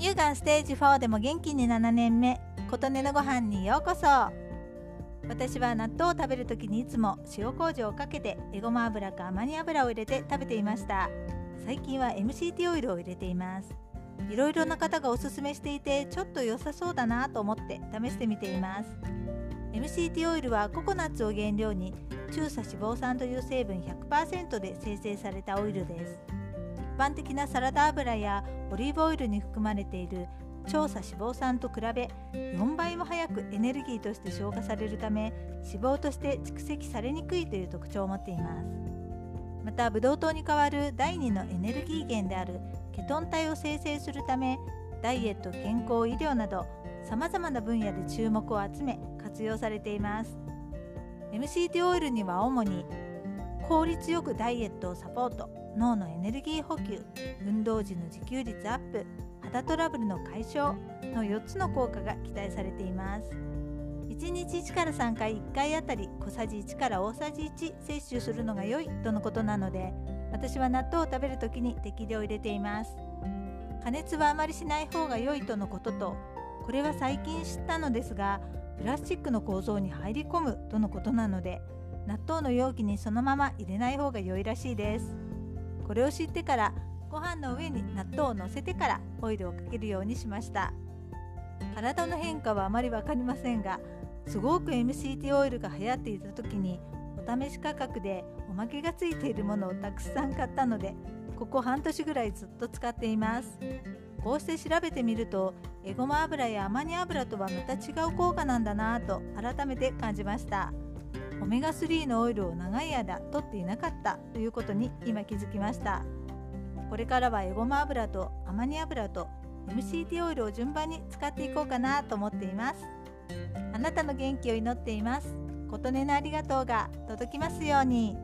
乳がんステージ4でも元気に7年目琴音のご飯にようこそ。私は納豆を食べる時にいつも塩麹をかけてエゴマ油かアマニ油を入れて食べていました。最近は MCT オイルを入れています。いろいろな方がおすすめしていてちょっと良さそうだなと思って試してみています。MCT オイルはココナッツを原料に中鎖脂肪酸という成分100%で生成されたオイルです。般的なサラダ油やオリーブオイルに含まれている長鎖脂肪酸と比べ4倍も早くエネルギーとして消化されるため脂肪として蓄積されにくいという特徴を持っています。またブドウ糖に代わる第2のエネルギー源であるケトン体を生成するためダイエット健康医療などさまざまな分野で注目を集め活用されています。MCT オイルには主に効率よくダイエットをサポート。脳のエネルギー補給運動時の自給率アップ肌トラブルの解消の4つの効果が期待されています。1日1から3回1回あたり小さじ1から大さじ1摂取するのが良いとのことなので私は納豆を食べる時に適量入れています。加熱はあまりしない方が良いとのこととこれは最近知ったのですがプラスチックの構造に入り込むとのことなので納豆の容器にそのまま入れない方が良いらしいです。これを知ってからご飯の上に納豆をのせてからオイルをかけるようにしました。体の変化はあまり分かりませんがすごく MCT オイルが流行っていた時にお試し価格でおまけがついているものをたくさん買ったのでここ半年ぐらいずっと使っています。こうして調べてみるとエゴマ油やアマニ油とはまた違う効果なんだなぁと改めて感じました。オメガ3のオイルを長い間取っていなかったということに今気づきました。これからはエゴマ油とアマニ油と MCT オイルを順番に使っていこうかなと思っています。あなたの元気を祈っています。琴音のありがとうが届きますように。